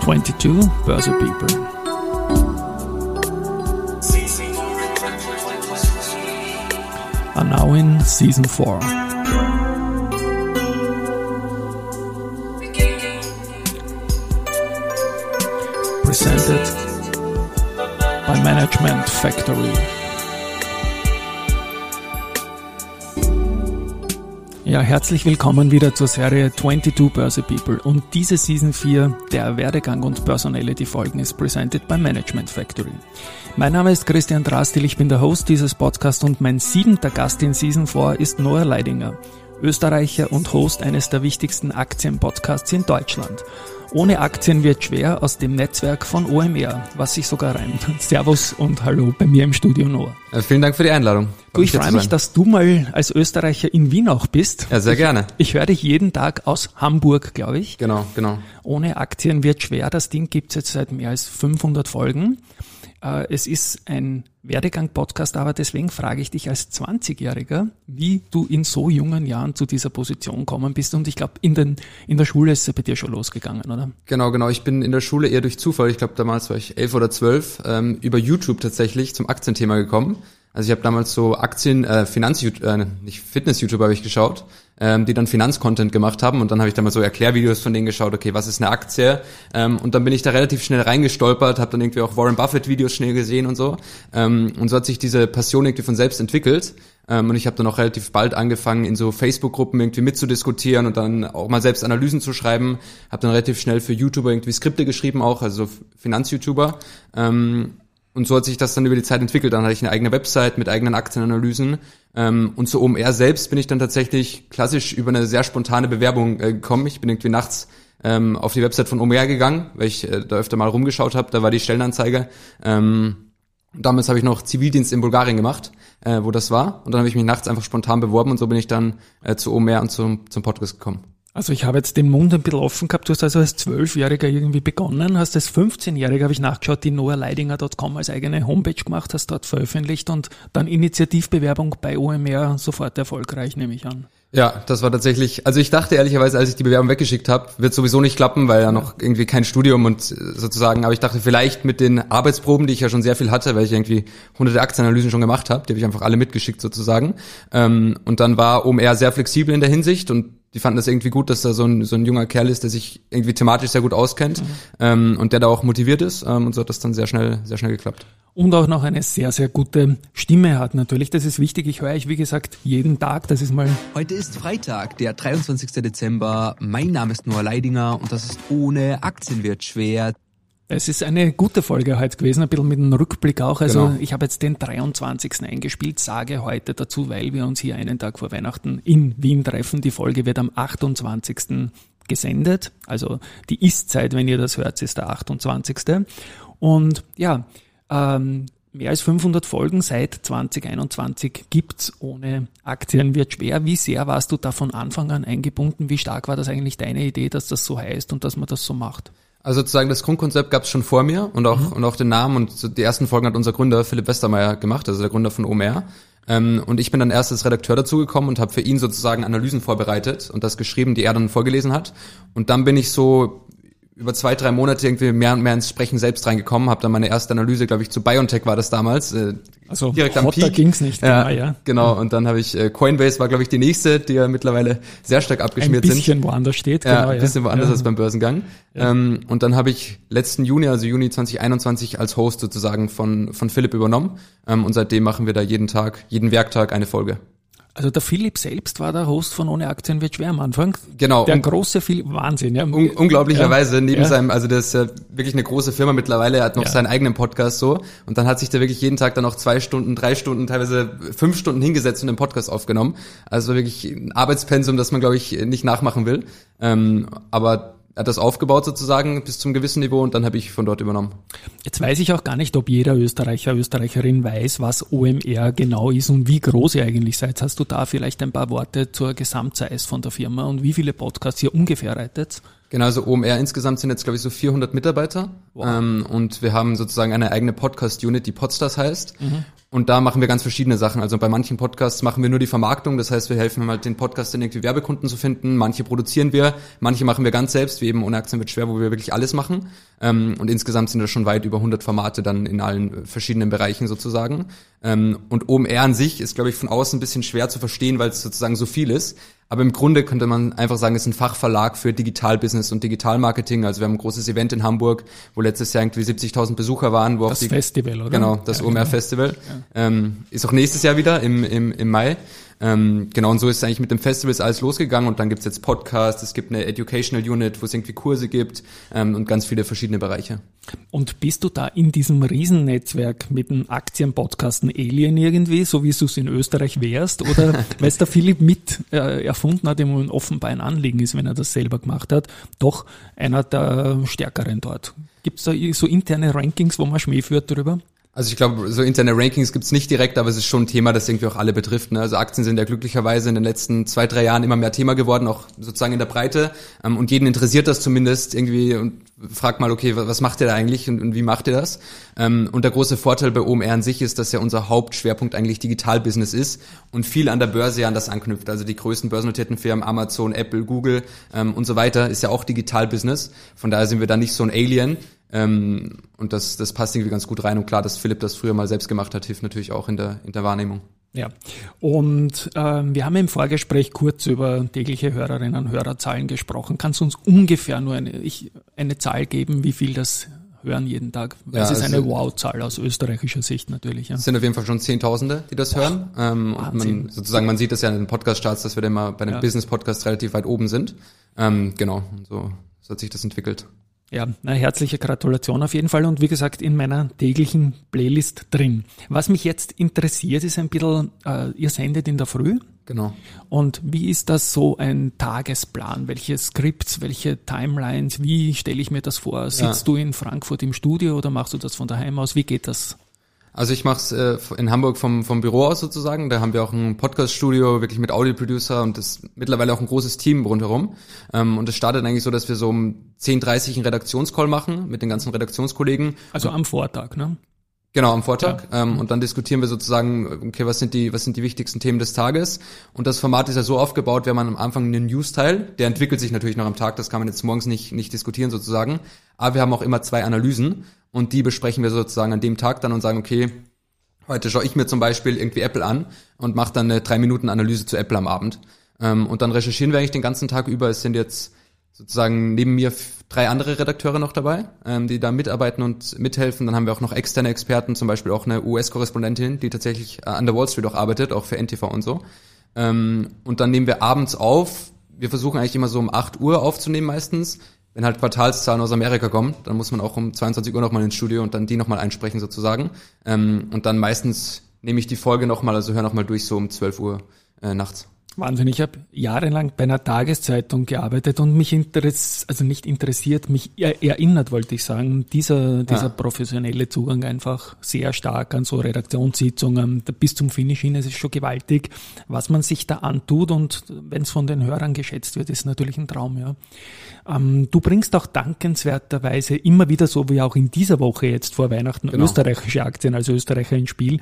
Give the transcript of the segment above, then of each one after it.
22 Börse People. Are now in season 4. Presented by Management Factory. Ja, herzlich willkommen wieder zur Serie 22 Börse People und diese Season 4 der Werdegang und Personality Folgen ist presented by Management Factory. Mein Name ist Christian Drastil, ich bin der Host dieses Podcasts und mein siebenter Gast in Season 4 ist Noah Leidinger, Österreicher und Host eines der wichtigsten Aktienpodcasts in Deutschland. Ohne Aktien wird schwer aus dem Netzwerk von OMR, was sich sogar reimt. Servus und hallo bei mir im Studio Noah. Vielen Dank für die Einladung. Du, ich freue mich, dass du mal als Österreicher in Wien auch bist. Ja, sehr ich, gerne. Ich höre dich jeden Tag aus Hamburg, glaube ich. Genau, genau. Ohne Aktien wird schwer. Das Ding gibt's jetzt seit mehr als 500 Folgen. Äh, es ist ein Werdegang-Podcast, aber deswegen frage ich dich als 20-Jähriger, wie du in so jungen Jahren zu dieser Position gekommen bist. Und ich glaube, in, den, in der Schule ist es bei dir schon losgegangen, oder? Genau, genau. Ich bin in der Schule eher durch Zufall, ich glaube damals war ich elf oder zwölf, ähm, über YouTube tatsächlich zum Aktienthema gekommen. Also ich habe damals so Aktien, äh, Finanz, äh, nicht Fitness-YouTuber habe ich geschaut, ähm, die dann Finanzcontent gemacht haben und dann habe ich da mal so Erklärvideos von denen geschaut, okay, was ist eine Aktie? Ähm, und dann bin ich da relativ schnell reingestolpert, habe dann irgendwie auch Warren Buffett-Videos schnell gesehen und so. Ähm, und so hat sich diese Passion irgendwie von selbst entwickelt. Ähm, und ich habe dann auch relativ bald angefangen, in so Facebook-Gruppen irgendwie mitzudiskutieren und dann auch mal selbst Analysen zu schreiben. Habe dann relativ schnell für YouTuber irgendwie Skripte geschrieben auch, also Finanz-YouTuber. Ähm, und so hat sich das dann über die Zeit entwickelt. Dann hatte ich eine eigene Website mit eigenen Aktienanalysen. Ähm, und zu OMR selbst bin ich dann tatsächlich klassisch über eine sehr spontane Bewerbung äh, gekommen. Ich bin irgendwie nachts ähm, auf die Website von OMR gegangen, weil ich äh, da öfter mal rumgeschaut habe. Da war die Stellenanzeige. Ähm, damals habe ich noch Zivildienst in Bulgarien gemacht, äh, wo das war. Und dann habe ich mich nachts einfach spontan beworben und so bin ich dann äh, zu OMR und zum, zum Podcast gekommen. Also ich habe jetzt den Mund ein bisschen offen gehabt. Du hast also als Zwölfjähriger irgendwie begonnen, hast als 15-Jähriger, habe ich nachgeschaut, die noahleidinger.com als eigene Homepage gemacht, hast dort veröffentlicht und dann Initiativbewerbung bei OMR sofort erfolgreich, nehme ich an. Ja, das war tatsächlich, also ich dachte ehrlicherweise, als ich die Bewerbung weggeschickt habe, wird sowieso nicht klappen, weil ja noch irgendwie kein Studium und sozusagen, aber ich dachte vielleicht mit den Arbeitsproben, die ich ja schon sehr viel hatte, weil ich irgendwie hunderte Aktienanalysen schon gemacht habe, die habe ich einfach alle mitgeschickt sozusagen. Ähm, und dann war OMR sehr flexibel in der Hinsicht und die fanden das irgendwie gut, dass da so ein, so ein junger Kerl ist, der sich irgendwie thematisch sehr gut auskennt mhm. ähm, und der da auch motiviert ist. Ähm, und so hat das dann sehr schnell, sehr schnell geklappt. Und auch noch eine sehr, sehr gute Stimme hat natürlich. Das ist wichtig. Ich höre euch, wie gesagt, jeden Tag. Das ist mal. Heute ist Freitag, der 23. Dezember. Mein Name ist Noah Leidinger und das ist ohne Aktien wird schwer. Es ist eine gute Folge heute gewesen, ein bisschen mit einem Rückblick auch. Also genau. ich habe jetzt den 23. eingespielt, sage heute dazu, weil wir uns hier einen Tag vor Weihnachten in Wien treffen. Die Folge wird am 28. gesendet. Also die Ist-Zeit, wenn ihr das hört, ist der 28. Und ja, ähm, mehr als 500 Folgen seit 2021 gibt's ohne Aktien wird schwer. Wie sehr warst du da von Anfang an eingebunden? Wie stark war das eigentlich deine Idee, dass das so heißt und dass man das so macht? Also sozusagen das Grundkonzept gab es schon vor mir und auch, mhm. und auch den Namen und die ersten Folgen hat unser Gründer Philipp Westermeier gemacht, also der Gründer von OMR. Ähm, und ich bin dann erst als Redakteur dazugekommen und habe für ihn sozusagen Analysen vorbereitet und das geschrieben, die er dann vorgelesen hat. Und dann bin ich so über zwei, drei Monate irgendwie mehr und mehr ins Sprechen selbst reingekommen, habe dann meine erste Analyse, glaube ich, zu BioNTech war das damals. Äh, also direkt am Peak. ging's nicht. Ja, ja. Genau, und dann habe ich, äh, Coinbase war, glaube ich, die nächste, die ja mittlerweile sehr stark abgeschmiert sind. Ein bisschen sind. woanders steht, genau. Ja, ein bisschen ja. woanders ja. als beim Börsengang. Ähm, und dann habe ich letzten Juni, also Juni 2021, als Host sozusagen von, von Philipp übernommen. Ähm, und seitdem machen wir da jeden Tag, jeden Werktag eine Folge. Also der Philipp selbst war der Host von Ohne Aktien wird schwer am Anfang. Genau. Der große Philipp, Wahnsinn, ja. Un unglaublicherweise, ja. neben ja. seinem, also das ist ja wirklich eine große Firma mittlerweile, er hat noch ja. seinen eigenen Podcast so und dann hat sich da wirklich jeden Tag dann noch zwei Stunden, drei Stunden, teilweise fünf Stunden hingesetzt und den Podcast aufgenommen. Also wirklich ein Arbeitspensum, das man, glaube ich, nicht nachmachen will. Ähm, aber er hat das aufgebaut sozusagen bis zum gewissen Niveau und dann habe ich von dort übernommen. Jetzt weiß ich auch gar nicht, ob jeder Österreicher, Österreicherin weiß, was OMR genau ist und wie groß ihr eigentlich seid. Hast du da vielleicht ein paar Worte zur Gesamtsize von der Firma und wie viele Podcasts ihr ungefähr reitet? Genau, also OMR insgesamt sind jetzt, glaube ich, so 400 Mitarbeiter. Wow. Ähm, und wir haben sozusagen eine eigene Podcast-Unit, die Podstars heißt. Mhm. Und da machen wir ganz verschiedene Sachen. Also bei manchen Podcasts machen wir nur die Vermarktung. Das heißt, wir helfen halt den Podcastern irgendwie Werbekunden zu finden. Manche produzieren wir, manche machen wir ganz selbst, wie eben ohne Aktien wird schwer, wo wir wirklich alles machen. Ähm, und insgesamt sind das schon weit über 100 Formate dann in allen verschiedenen Bereichen sozusagen. Ähm, und OMR an sich ist, glaube ich, von außen ein bisschen schwer zu verstehen, weil es sozusagen so viel ist. Aber im Grunde könnte man einfach sagen, es ist ein Fachverlag für Digitalbusiness und Digitalmarketing. Also wir haben ein großes Event in Hamburg, wo letztes Jahr irgendwie 70.000 Besucher waren. Wo das die, Festival, oder? Genau, das ja, OMR genau. Festival. Ja. Ähm, ist auch nächstes Jahr wieder im, im, im Mai. Ähm, genau, und so ist es eigentlich mit dem Festivals alles losgegangen und dann gibt's jetzt Podcasts, es gibt eine Educational Unit, wo es irgendwie Kurse gibt ähm, und ganz viele verschiedene Bereiche. Und bist du da in diesem Riesennetzwerk mit dem Aktienpodcast ein Alien irgendwie, so wie du es in Österreich wärst? Oder weil es der Philipp mit äh, erfunden hat, ihm offenbar ein Anliegen ist, wenn er das selber gemacht hat, doch einer der Stärkeren dort. Gibt es da so interne Rankings, wo man Schmäh führt darüber? Also ich glaube, so interne Rankings gibt's nicht direkt, aber es ist schon ein Thema, das irgendwie auch alle betrifft. Ne? Also Aktien sind ja glücklicherweise in den letzten zwei, drei Jahren immer mehr Thema geworden, auch sozusagen in der Breite. Ähm, und jeden interessiert das zumindest irgendwie und fragt mal, okay, was macht ihr da eigentlich und, und wie macht ihr das? Ähm, und der große Vorteil bei OMR an sich ist, dass ja unser Hauptschwerpunkt eigentlich Digitalbusiness ist und viel an der Börse ja an das anknüpft. Also die größten börsennotierten Firmen, Amazon, Apple, Google ähm, und so weiter, ist ja auch Digitalbusiness. Von daher sind wir da nicht so ein Alien. Ähm, und das, das passt irgendwie ganz gut rein. Und klar, dass Philipp das früher mal selbst gemacht hat, hilft natürlich auch in der, in der Wahrnehmung. Ja, und ähm, wir haben im Vorgespräch kurz über tägliche Hörerinnen und Hörerzahlen gesprochen. Kannst du uns ungefähr nur eine, ich, eine Zahl geben, wie viel das hören jeden Tag? Ja, es ist also eine Wow-Zahl aus österreichischer Sicht natürlich. Ja. Es sind auf jeden Fall schon Zehntausende, die das Boah, hören. Ähm, und man, sozusagen, man sieht das ja in den Podcast-Charts, dass wir dann mal bei den ja. Business-Podcasts relativ weit oben sind. Ähm, genau, so, so hat sich das entwickelt. Ja, eine herzliche Gratulation auf jeden Fall und wie gesagt in meiner täglichen Playlist drin. Was mich jetzt interessiert, ist ein bisschen, äh, ihr sendet in der Früh. Genau. Und wie ist das so ein Tagesplan? Welche Skripts, welche Timelines, wie stelle ich mir das vor? Sitzt ja. du in Frankfurt im Studio oder machst du das von daheim aus? Wie geht das? Also ich mache es äh, in Hamburg vom, vom Büro aus sozusagen. Da haben wir auch ein Podcast-Studio, wirklich mit Audio-Producer und das mittlerweile auch ein großes Team rundherum. Ähm, und es startet eigentlich so, dass wir so um 10.30 einen Redaktionscall machen mit den ganzen Redaktionskollegen. Also am Vortag, ne? Genau, am Vortag. Ja. Ähm, und dann diskutieren wir sozusagen, okay, was sind die, was sind die wichtigsten Themen des Tages? Und das Format ist ja so aufgebaut, wenn man am Anfang einen News-Teil, der entwickelt sich natürlich noch am Tag, das kann man jetzt morgens nicht, nicht diskutieren sozusagen. Aber wir haben auch immer zwei Analysen und die besprechen wir sozusagen an dem Tag dann und sagen, okay, heute schaue ich mir zum Beispiel irgendwie Apple an und mache dann eine drei Minuten Analyse zu Apple am Abend. Ähm, und dann recherchieren wir eigentlich den ganzen Tag über. Es sind jetzt sozusagen neben mir drei andere Redakteure noch dabei, ähm, die da mitarbeiten und mithelfen. Dann haben wir auch noch externe Experten, zum Beispiel auch eine US-Korrespondentin, die tatsächlich äh, an der Wall Street auch arbeitet, auch für NTV und so. Ähm, und dann nehmen wir abends auf. Wir versuchen eigentlich immer so um 8 Uhr aufzunehmen meistens wenn halt Quartalszahlen aus Amerika kommen, dann muss man auch um 22 Uhr nochmal ins Studio und dann die nochmal einsprechen sozusagen. Ähm, und dann meistens nehme ich die Folge nochmal, also höre nochmal durch so um 12 Uhr äh, nachts. Wahnsinn. Ich habe jahrelang bei einer Tageszeitung gearbeitet und mich interessiert, also nicht interessiert, mich erinnert, wollte ich sagen, dieser, dieser ja. professionelle Zugang einfach sehr stark an so Redaktionssitzungen bis zum Finish hin. Es ist schon gewaltig, was man sich da antut und wenn es von den Hörern geschätzt wird, ist natürlich ein Traum, ja. Ähm, du bringst auch dankenswerterweise immer wieder, so wie auch in dieser Woche jetzt vor Weihnachten, genau. österreichische Aktien als Österreicher ins Spiel.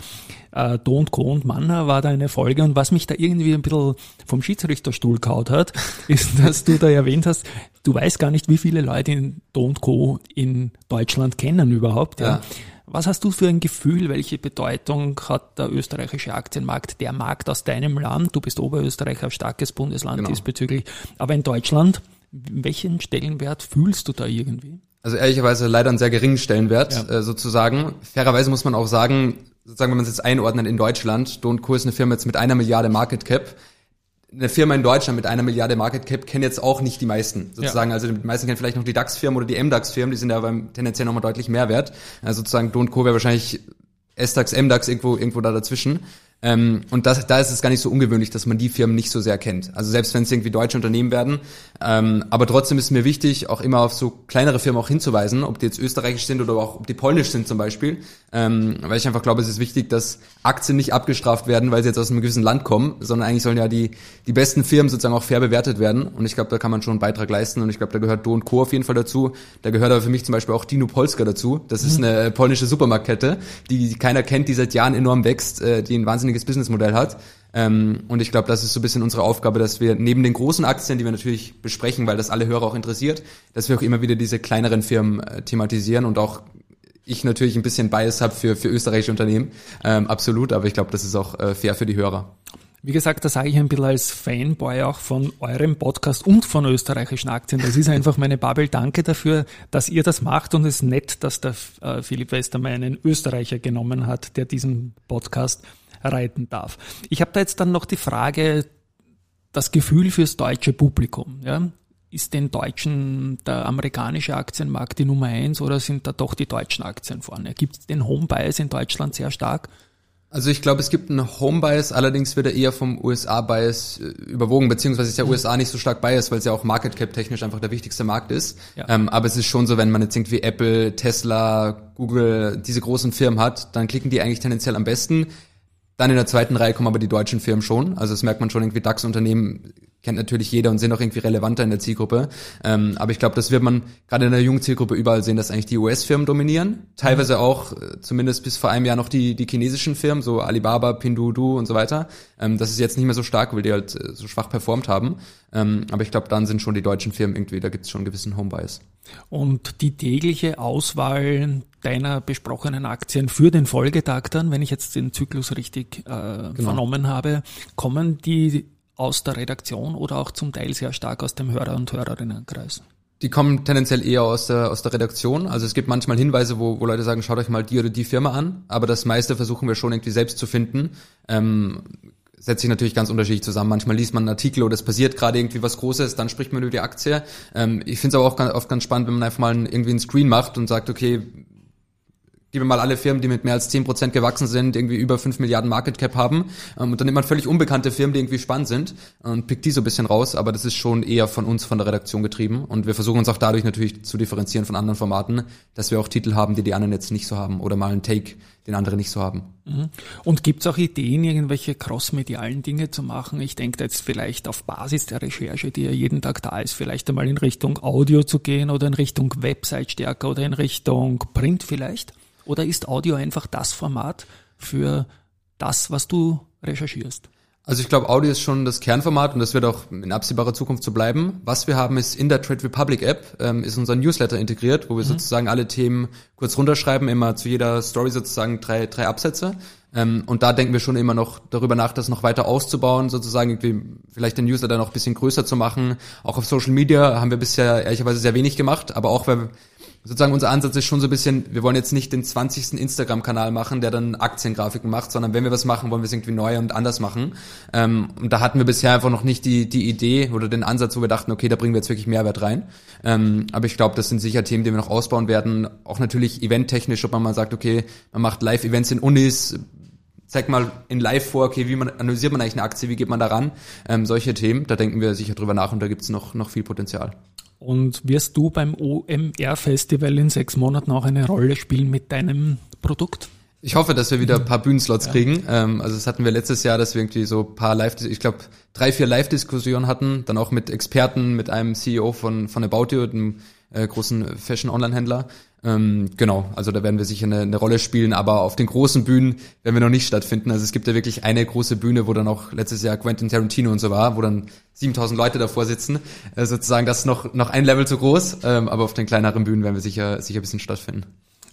Äh, Do und Co. und Manner war da eine Folge und was mich da irgendwie ein bisschen vom Schiedsrichterstuhl kaut hat, ist, dass du da erwähnt hast, du weißt gar nicht, wie viele Leute in Do und Co. in Deutschland kennen überhaupt. Ja. ja. Was hast du für ein Gefühl? Welche Bedeutung hat der österreichische Aktienmarkt, der Markt aus deinem Land? Du bist Oberösterreicher, starkes Bundesland genau. diesbezüglich. Aber in Deutschland, welchen Stellenwert fühlst du da irgendwie? Also ehrlicherweise leider einen sehr geringen Stellenwert ja. äh, sozusagen. Fairerweise muss man auch sagen, sozusagen wenn man es jetzt einordnet in Deutschland, Do Co. ist eine Firma jetzt mit einer Milliarde Market Cap eine Firma in Deutschland mit einer Milliarde Market Cap kennen jetzt auch nicht die meisten, sozusagen. Ja. Also die meisten kennen vielleicht noch die DAX-Firmen oder die MDAX-Firmen, die sind ja beim tendenziell nochmal deutlich mehr wert. Also sozusagen Do Co. wäre wahrscheinlich S-DAX, MDAX irgendwo, irgendwo da dazwischen. Ähm, und das, da ist es gar nicht so ungewöhnlich, dass man die Firmen nicht so sehr kennt. Also selbst wenn es irgendwie deutsche Unternehmen werden. Ähm, aber trotzdem ist mir wichtig, auch immer auf so kleinere Firmen auch hinzuweisen, ob die jetzt österreichisch sind oder auch ob die polnisch sind zum Beispiel. Ähm, weil ich einfach glaube, es ist wichtig, dass Aktien nicht abgestraft werden, weil sie jetzt aus einem gewissen Land kommen, sondern eigentlich sollen ja die, die besten Firmen sozusagen auch fair bewertet werden. Und ich glaube, da kann man schon einen Beitrag leisten. Und ich glaube, da gehört Do Co. auf jeden Fall dazu. Da gehört aber für mich zum Beispiel auch Dino Polska dazu. Das ist mhm. eine polnische Supermarktkette, die keiner kennt, die seit Jahren enorm wächst, äh, die ein wahnsinniges Businessmodell hat. Ähm, und ich glaube, das ist so ein bisschen unsere Aufgabe, dass wir neben den großen Aktien, die wir natürlich besprechen, weil das alle Hörer auch interessiert, dass wir auch immer wieder diese kleineren Firmen äh, thematisieren und auch ich natürlich ein bisschen Bias habe für, für österreichische Unternehmen, ähm, absolut, aber ich glaube, das ist auch äh, fair für die Hörer. Wie gesagt, da sage ich ein bisschen als Fanboy auch von eurem Podcast und von österreichischen Aktien. Das ist einfach meine Bubble. Danke dafür, dass ihr das macht und es ist nett, dass der äh, Philipp Westermeier einen Österreicher genommen hat, der diesen Podcast reiten darf. Ich habe da jetzt dann noch die Frage, das Gefühl fürs deutsche Publikum. Ja? Ist den Deutschen der amerikanische Aktienmarkt die Nummer eins oder sind da doch die deutschen Aktien vorne? Gibt es den Home Bias in Deutschland sehr stark? Also ich glaube, es gibt einen Home-Bias, allerdings wird er eher vom USA-Bias äh, überwogen, beziehungsweise ist der mhm. USA nicht so stark Bias, weil es ja auch Market Cap technisch einfach der wichtigste Markt ist. Ja. Ähm, aber es ist schon so, wenn man jetzt irgendwie Apple, Tesla, Google, diese großen Firmen hat, dann klicken die eigentlich tendenziell am besten. Dann in der zweiten Reihe kommen aber die deutschen Firmen schon. Also das merkt man schon irgendwie DAX-Unternehmen kennt natürlich jeder und sind auch irgendwie relevanter in der Zielgruppe. Ähm, aber ich glaube, das wird man gerade in der jungen Zielgruppe überall sehen, dass eigentlich die US-Firmen dominieren. Teilweise auch, äh, zumindest bis vor einem Jahr noch die, die chinesischen Firmen, so Alibaba, Pinduoduo und so weiter. Ähm, das ist jetzt nicht mehr so stark, weil die halt äh, so schwach performt haben. Ähm, aber ich glaube, dann sind schon die deutschen Firmen irgendwie, da gibt es schon einen gewissen Home-Bias. Und die tägliche Auswahl deiner besprochenen Aktien für den Folgetag dann, wenn ich jetzt den Zyklus richtig äh, genau. vernommen habe, kommen die aus der Redaktion oder auch zum Teil sehr stark aus dem Hörer- und Hörerinnenkreis? Die kommen tendenziell eher aus der, aus der Redaktion. Also es gibt manchmal Hinweise, wo, wo Leute sagen, schaut euch mal die oder die Firma an. Aber das meiste versuchen wir schon irgendwie selbst zu finden. Ähm, setzt sich natürlich ganz unterschiedlich zusammen. Manchmal liest man einen Artikel oder es passiert gerade irgendwie was Großes, dann spricht man über die Aktie. Ähm, ich finde es aber auch ganz, oft ganz spannend, wenn man einfach mal irgendwie einen Screen macht und sagt, okay, gib mir mal alle Firmen, die mit mehr als 10% gewachsen sind, irgendwie über 5 Milliarden Market Cap haben. Ähm, und dann nimmt man völlig unbekannte Firmen, die irgendwie spannend sind und pickt die so ein bisschen raus. Aber das ist schon eher von uns, von der Redaktion getrieben. Und wir versuchen uns auch dadurch natürlich zu differenzieren von anderen Formaten, dass wir auch Titel haben, die die anderen jetzt nicht so haben oder mal einen Take, den andere nicht so haben. Mhm. Und gibt's auch Ideen, irgendwelche crossmedialen Dinge zu machen? Ich denke jetzt vielleicht auf Basis der Recherche, die ja jeden Tag da ist, vielleicht einmal in Richtung Audio zu gehen oder in Richtung Website stärker oder in Richtung Print vielleicht? Oder ist Audio einfach das Format für das, was du recherchierst? Also ich glaube, Audio ist schon das Kernformat und das wird auch in absehbarer Zukunft so bleiben. Was wir haben ist in der Trade Republic App ähm, ist unser Newsletter integriert, wo wir mhm. sozusagen alle Themen kurz runterschreiben, immer zu jeder Story sozusagen drei, drei Absätze. Ähm, und da denken wir schon immer noch darüber nach, das noch weiter auszubauen, sozusagen irgendwie vielleicht den Newsletter noch ein bisschen größer zu machen. Auch auf Social Media haben wir bisher ehrlicherweise sehr wenig gemacht, aber auch weil sozusagen unser Ansatz ist schon so ein bisschen, wir wollen jetzt nicht den 20. Instagram-Kanal machen, der dann Aktiengrafiken macht, sondern wenn wir was machen, wollen wir es irgendwie neu und anders machen. Ähm, und da hatten wir bisher einfach noch nicht die, die Idee oder den Ansatz, wo wir dachten, okay, da bringen wir jetzt wirklich Mehrwert rein. Ähm, aber ich glaube, das sind sicher Themen, die wir noch ausbauen werden. Auch natürlich eventtechnisch, ob man mal sagt, okay, man macht Live-Events in Unis, zeigt mal in Live vor, okay, wie man analysiert man eigentlich eine Aktie, wie geht man daran? Ähm, solche Themen, da denken wir sicher drüber nach und da gibt's noch, noch viel Potenzial. Und wirst du beim OMR-Festival in sechs Monaten auch eine Rolle spielen mit deinem Produkt? Ich hoffe, dass wir wieder ein paar Bühnenslots ja. kriegen. Ähm, also das hatten wir letztes Jahr, dass wir irgendwie so ein paar Live, ich glaube drei, vier Live-Diskussionen hatten, dann auch mit Experten, mit einem CEO von, von About You, dem äh, großen Fashion-Online-Händler. Ähm, genau, also da werden wir sicher eine, eine Rolle spielen, aber auf den großen Bühnen werden wir noch nicht stattfinden. Also es gibt ja wirklich eine große Bühne, wo dann auch letztes Jahr Quentin Tarantino und so war, wo dann 7000 Leute davor sitzen. Äh, sozusagen das ist noch, noch ein Level zu groß, ähm, aber auf den kleineren Bühnen werden wir sicher, sicher ein bisschen stattfinden.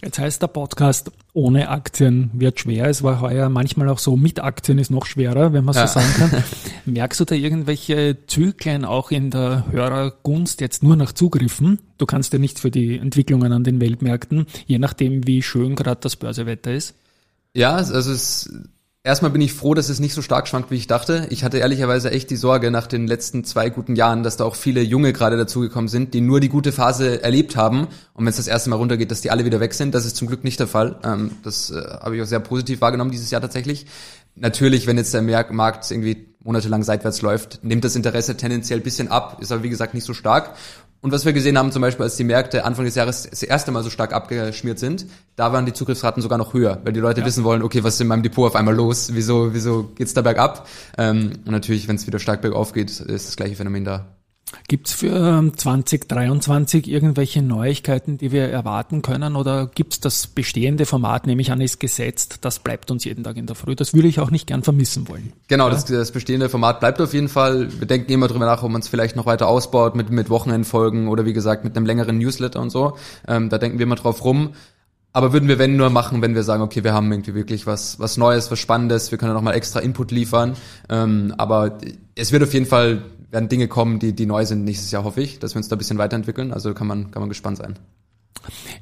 Jetzt heißt der Podcast, ohne Aktien wird schwer. Es war heuer manchmal auch so, mit Aktien ist noch schwerer, wenn man ja. so sagen kann. Merkst du da irgendwelche Zyklen auch in der Hörergunst jetzt nur nach Zugriffen? Du kannst ja nicht für die Entwicklungen an den Weltmärkten, je nachdem, wie schön gerade das Börsewetter ist. Ja, also es Erstmal bin ich froh, dass es nicht so stark schwankt, wie ich dachte. Ich hatte ehrlicherweise echt die Sorge nach den letzten zwei guten Jahren, dass da auch viele Junge gerade dazugekommen sind, die nur die gute Phase erlebt haben. Und wenn es das erste Mal runtergeht, dass die alle wieder weg sind. Das ist zum Glück nicht der Fall. Ähm, das äh, habe ich auch sehr positiv wahrgenommen dieses Jahr tatsächlich. natürlich, wenn jetzt der Markt irgendwie monatelang seitwärts läuft, nimmt das Interesse tendenziell bisschen ab, ist aber wie gesagt nicht so stark. Und was wir gesehen haben, zum Beispiel, als die Märkte Anfang des Jahres das erste Mal so stark abgeschmiert sind, da waren die Zugriffsraten sogar noch höher, weil die Leute ja. wissen wollen, okay, was ist in meinem Depot auf einmal los? Wieso, wieso geht's da bergab? Ähm, und natürlich, wenn es wieder stark bergauf geht, ist das gleiche Phänomen da. Gibt's für 2023 ähm, irgendwelche Neuigkeiten, die wir erwarten können oder gibt's das bestehende Format, nehme ich an, ist gesetzt, das bleibt uns jeden Tag in der Früh. Das würde ich auch nicht gern vermissen wollen. Genau, das, das, bestehende Format bleibt auf jeden Fall. Wir denken immer drüber nach, ob man es vielleicht noch weiter ausbaut mit, mit Wochenendfolgen oder wie gesagt mit einem längeren Newsletter und so. Ähm, da denken wir immer drauf rum. Aber würden wir wenn nur machen, wenn wir sagen, okay, wir haben irgendwie wirklich was, was Neues, was Spannendes, wir können noch mal extra Input liefern. Ähm, aber es wird auf jeden Fall werden Dinge kommen, die, die neu sind nächstes Jahr, hoffe ich, dass wir uns da ein bisschen weiterentwickeln. Also kann man, kann man gespannt sein.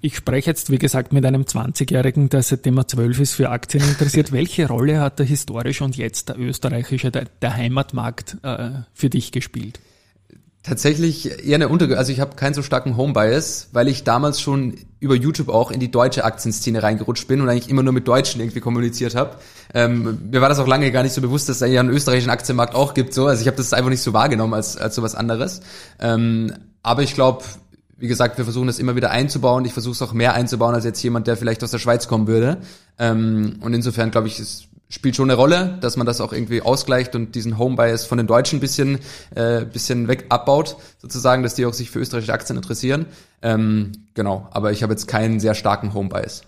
Ich spreche jetzt, wie gesagt, mit einem 20-Jährigen, der seitdem er zwölf ist, für Aktien interessiert. Welche Rolle hat der historische und jetzt der österreichische, der, der Heimatmarkt äh, für dich gespielt? Tatsächlich eher eine Unter, also ich habe keinen so starken Home-Bias, weil ich damals schon über YouTube auch in die deutsche Aktienszene reingerutscht bin und eigentlich immer nur mit Deutschen irgendwie kommuniziert habe. Ähm, mir war das auch lange gar nicht so bewusst, dass es eigentlich einen österreichischen Aktienmarkt auch gibt. So, also ich habe das einfach nicht so wahrgenommen als als so was anderes. Ähm, aber ich glaube, wie gesagt, wir versuchen das immer wieder einzubauen. Ich versuche es auch mehr einzubauen als jetzt jemand, der vielleicht aus der Schweiz kommen würde. Ähm, und insofern glaube ich, ist spielt schon eine Rolle, dass man das auch irgendwie ausgleicht und diesen Home Bias von den Deutschen ein bisschen, äh, bisschen weg abbaut, sozusagen, dass die auch sich für österreichische Aktien interessieren. Ähm, genau, aber ich habe jetzt keinen sehr starken Home Bias.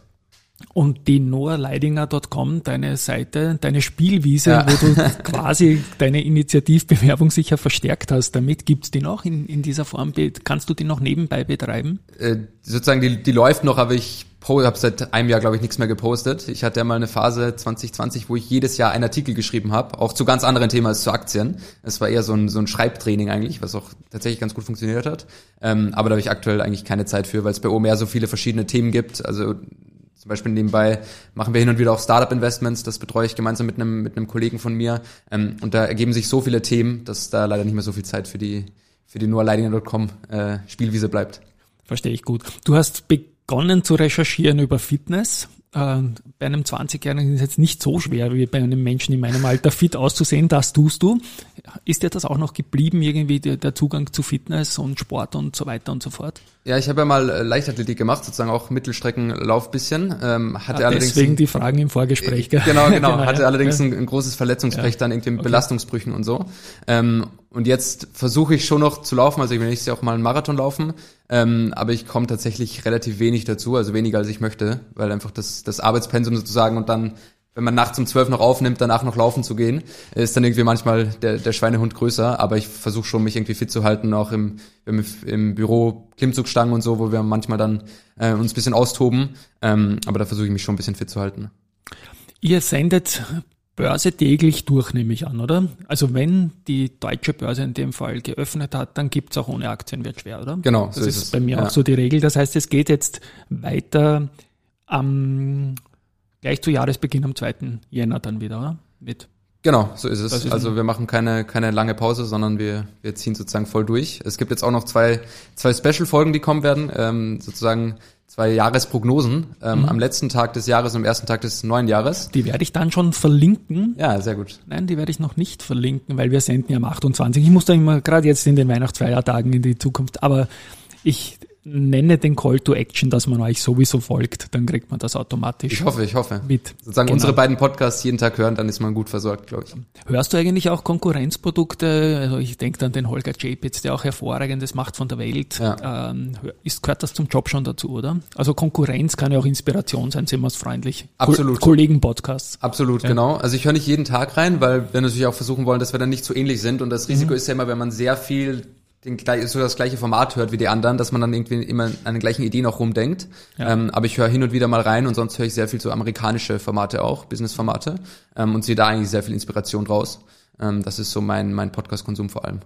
Und die noahleidinger.com, deine Seite, deine Spielwiese, ja. wo du quasi deine Initiativbewerbung sicher verstärkt hast, damit gibt's die noch in, in dieser Form? Kannst du die noch nebenbei betreiben? Äh, sozusagen, die, die läuft noch, aber ich habe seit einem Jahr, glaube ich, nichts mehr gepostet. Ich hatte ja mal eine Phase 2020, wo ich jedes Jahr einen Artikel geschrieben habe, auch zu ganz anderen Themen als zu Aktien. Es war eher so ein, so ein Schreibtraining eigentlich, was auch tatsächlich ganz gut funktioniert hat. Ähm, aber da habe ich aktuell eigentlich keine Zeit für, weil es bei OMR so viele verschiedene Themen gibt. Also zum Beispiel nebenbei machen wir hin und wieder auch Startup-Investments, das betreue ich gemeinsam mit einem, mit einem Kollegen von mir. Ähm, und da ergeben sich so viele Themen, dass da leider nicht mehr so viel Zeit für die, für die noahleidinger.com äh, Spielwiese bleibt. Verstehe ich gut. Du hast begonnen zu recherchieren über Fitness äh, bei einem 20-Jährigen ist es jetzt nicht so schwer wie bei einem Menschen in meinem Alter fit auszusehen, das tust du. Ist dir das auch noch geblieben, irgendwie der, Zugang zu Fitness und Sport und so weiter und so fort? Ja, ich habe ja mal äh, Leichtathletik gemacht, sozusagen auch Mittelstreckenlauf bisschen. Ähm, hatte ja, allerdings deswegen die Fragen im Vorgespräch. Gell? Genau, genau. genau hatte ja. allerdings ein, ein, großes Verletzungspech ja. dann irgendwie mit okay. Belastungsbrüchen und so. Ähm, und jetzt versuche ich schon noch zu laufen, also ich will nächstes Jahr auch mal einen Marathon laufen, ähm, aber ich komme tatsächlich relativ wenig dazu, also weniger als ich möchte, weil einfach das, das Arbeitspensum sozusagen und dann, wenn man nachts um zwölf noch aufnimmt, danach noch laufen zu gehen, ist dann irgendwie manchmal der, der Schweinehund größer, aber ich versuche schon, mich irgendwie fit zu halten, auch im, im, im Büro Klimmzugstangen und so, wo wir manchmal dann äh, uns bisschen austoben, ähm, aber da versuche ich mich schon ein bisschen fit zu halten. Ihr sendet Börse täglich durch, nehme ich an, oder? Also wenn die deutsche Börse in dem Fall geöffnet hat, dann gibt's auch ohne Aktien wird schwer, oder? Genau. Das so ist, ist bei mir ja. auch so die Regel. Das heißt, es geht jetzt weiter am gleich zu Jahresbeginn am 2. Jänner dann wieder, oder? Mit Genau, so ist es. Ist also wir machen keine, keine lange Pause, sondern wir, wir ziehen sozusagen voll durch. Es gibt jetzt auch noch zwei, zwei Special-Folgen, die kommen werden. Ähm, sozusagen zwei Jahresprognosen ähm, mhm. am letzten Tag des Jahres und am ersten Tag des neuen Jahres. Die werde ich dann schon verlinken. Ja, sehr gut. Nein, die werde ich noch nicht verlinken, weil wir senden ja am 28. Ich muss da immer gerade jetzt in den Weihnachtsfeiertagen in die Zukunft, aber ich nenne den Call to Action, dass man euch sowieso folgt, dann kriegt man das automatisch. Ich hoffe, ich hoffe. Mit. Sozusagen genau. unsere beiden Podcasts jeden Tag hören, dann ist man gut versorgt, glaube ich. Hörst du eigentlich auch Konkurrenzprodukte? Also ich denke an den Holger Japitz, der auch hervorragendes macht von der Welt. Ja. Ähm, ist, gehört das zum Job schon dazu, oder? Also Konkurrenz kann ja auch Inspiration sein, sind wir es freundlich. Absolut. Ko Kollegen-Podcasts. Absolut, ja. genau. Also ich höre nicht jeden Tag rein, weil wir natürlich auch versuchen wollen, dass wir dann nicht zu ähnlich sind und das Risiko mhm. ist ja immer, wenn man sehr viel den, so das gleiche Format hört wie die anderen, dass man dann irgendwie immer an den gleichen Ideen auch rumdenkt. Ja. Ähm, aber ich höre hin und wieder mal rein und sonst höre ich sehr viel so amerikanische Formate auch, Business-Formate ähm, und sehe da eigentlich sehr viel Inspiration draus. Ähm, das ist so mein, mein Podcast-Konsum vor allem.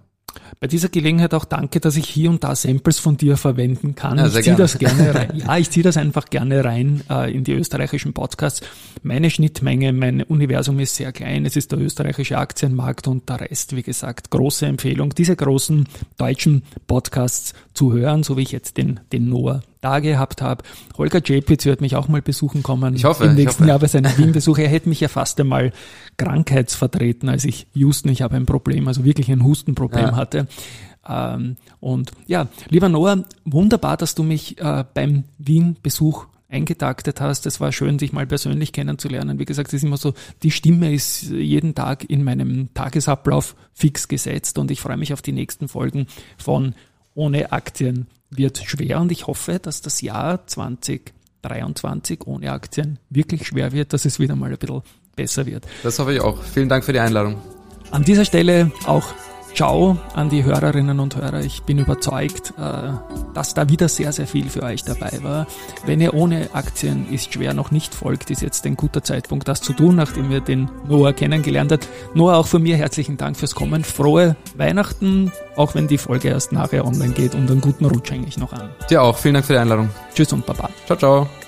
Bei dieser Gelegenheit auch danke, dass ich hier und da Samples von dir verwenden kann. Ja, ich ziehe das gerne rein. Ja, ich ziehe das einfach gerne rein äh, in die österreichischen Podcasts. Meine Schnittmenge, mein Universum ist sehr klein. Es ist der österreichische Aktienmarkt und der Rest, wie gesagt, große Empfehlung, diese großen deutschen Podcasts zu hören, so wie ich jetzt den, den Noah da gehabt habe. Holger Japitz wird mich auch mal besuchen kommen. Ich hoffe. Im nächsten hoffe. Jahr bei seinem Wien-Besuch. Er hätte mich ja fast einmal krankheitsvertreten, als ich Houston, ich habe ein Problem, also wirklich ein Hustenproblem Ja. hatte. Ähm, und ja, lieber Noah, wunderbar, dass du mich äh, beim Wien-Besuch eingetaktet hast. Es war schön, dich mal persönlich kennenzulernen. Wie gesagt, es ist immer so, die Stimme ist jeden Tag in meinem Tagesablauf fix gesetzt und ich freue mich auf die nächsten Folgen von Ohne Aktien wird schwer und ich hoffe, dass das Jahr 2023 ohne Aktien wirklich schwer wird, dass es wieder mal ein bisschen besser wird. Das hoffe ich auch. Vielen Dank für die Einladung. An dieser Stelle auch Ciao an die Hörerinnen und Hörer. Ich bin überzeugt, äh, dass da wieder sehr, sehr viel für euch dabei war. Wenn ihr ohne Aktien ist schwer noch nicht folgt, ist jetzt ein guter Zeitpunkt, das zu tun, nachdem wir den Noah kennengelernt hat. Noah, auch von mir herzlichen Dank fürs Kommen. Frohe Weihnachten, auch wenn die Folge erst nachher online geht und einen guten Rutsch eigentlich noch an. Dir auch. Vielen Dank für die Einladung. Tschüss und Baba. Ciao, ciao.